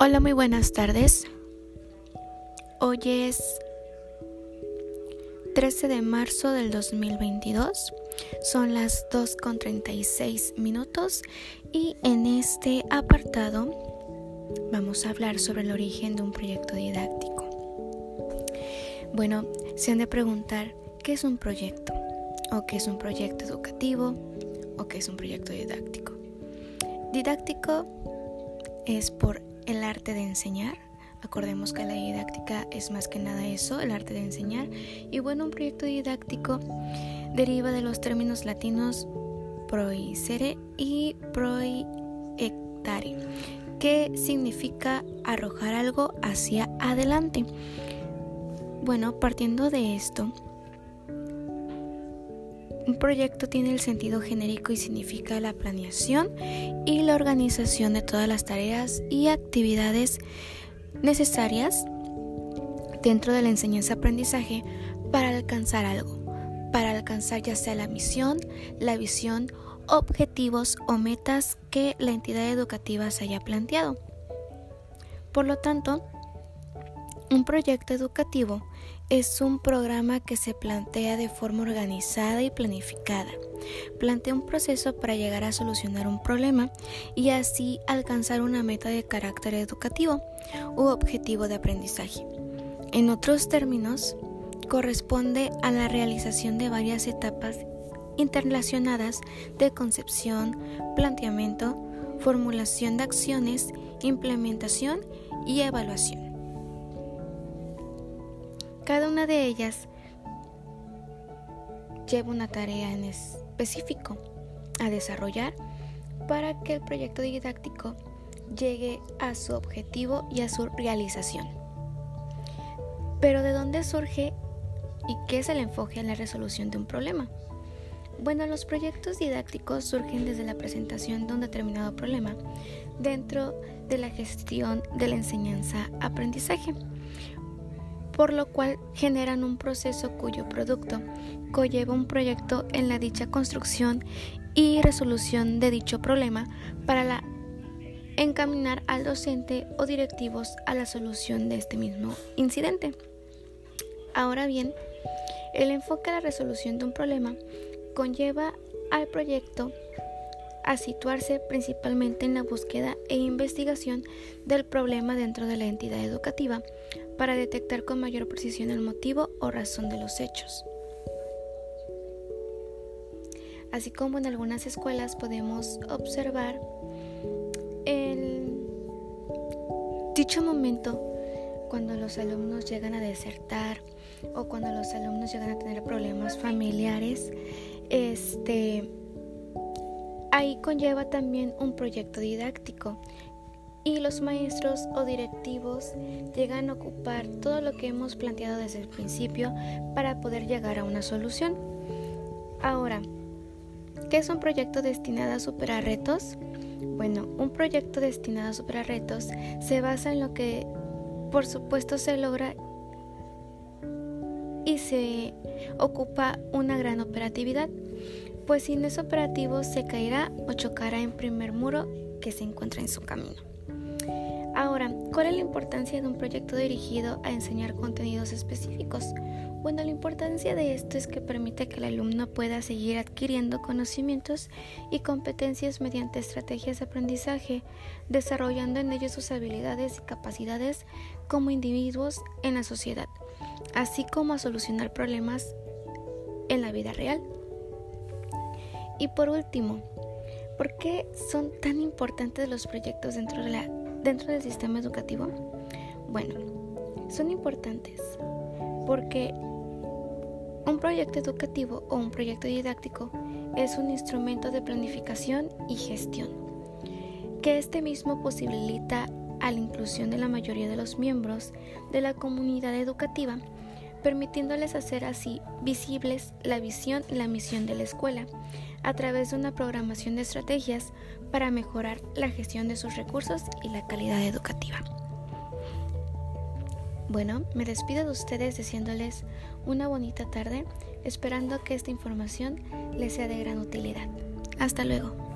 Hola, muy buenas tardes. Hoy es 13 de marzo del 2022. Son las 2.36 minutos y en este apartado vamos a hablar sobre el origen de un proyecto didáctico. Bueno, se han de preguntar qué es un proyecto o qué es un proyecto educativo o qué es un proyecto didáctico. Didáctico es por el arte de enseñar. Acordemos que la didáctica es más que nada eso, el arte de enseñar. Y bueno, un proyecto didáctico deriva de los términos latinos proicere y proiectare, que significa arrojar algo hacia adelante. Bueno, partiendo de esto, un proyecto tiene el sentido genérico y significa la planeación y la organización de todas las tareas y actividades necesarias dentro de la enseñanza-aprendizaje para alcanzar algo, para alcanzar ya sea la misión, la visión, objetivos o metas que la entidad educativa se haya planteado. Por lo tanto, un proyecto educativo es un programa que se plantea de forma organizada y planificada. Plantea un proceso para llegar a solucionar un problema y así alcanzar una meta de carácter educativo u objetivo de aprendizaje. En otros términos, corresponde a la realización de varias etapas interrelacionadas de concepción, planteamiento, formulación de acciones, implementación y evaluación. Cada una de ellas lleva una tarea en específico a desarrollar para que el proyecto didáctico llegue a su objetivo y a su realización. Pero ¿de dónde surge y qué es el enfoque en la resolución de un problema? Bueno, los proyectos didácticos surgen desde la presentación de un determinado problema dentro de la gestión de la enseñanza-aprendizaje por lo cual generan un proceso cuyo producto conlleva un proyecto en la dicha construcción y resolución de dicho problema para encaminar al docente o directivos a la solución de este mismo incidente. Ahora bien, el enfoque a la resolución de un problema conlleva al proyecto a situarse principalmente en la búsqueda e investigación del problema dentro de la entidad educativa para detectar con mayor precisión el motivo o razón de los hechos. Así como en algunas escuelas podemos observar el dicho momento cuando los alumnos llegan a desertar o cuando los alumnos llegan a tener problemas familiares, este ahí conlleva también un proyecto didáctico y los maestros o directivos llegan a ocupar todo lo que hemos planteado desde el principio para poder llegar a una solución. Ahora, ¿qué es un proyecto destinado a superar retos? Bueno, un proyecto destinado a superar retos se basa en lo que por supuesto se logra y se ocupa una gran operatividad, pues sin ese operativo se caerá o chocará en primer muro que se encuentra en su camino. Ahora, ¿cuál es la importancia de un proyecto dirigido a enseñar contenidos específicos? Bueno, la importancia de esto es que permite que el alumno pueda seguir adquiriendo conocimientos y competencias mediante estrategias de aprendizaje, desarrollando en ellos sus habilidades y capacidades como individuos en la sociedad, así como a solucionar problemas en la vida real. Y por último, ¿por qué son tan importantes los proyectos dentro de la dentro del sistema educativo? Bueno, son importantes porque un proyecto educativo o un proyecto didáctico es un instrumento de planificación y gestión, que este mismo posibilita a la inclusión de la mayoría de los miembros de la comunidad educativa, permitiéndoles hacer así visibles la visión y la misión de la escuela, a través de una programación de estrategias para mejorar la gestión de sus recursos y la calidad educativa. Bueno, me despido de ustedes deseándoles una bonita tarde, esperando que esta información les sea de gran utilidad. Hasta luego.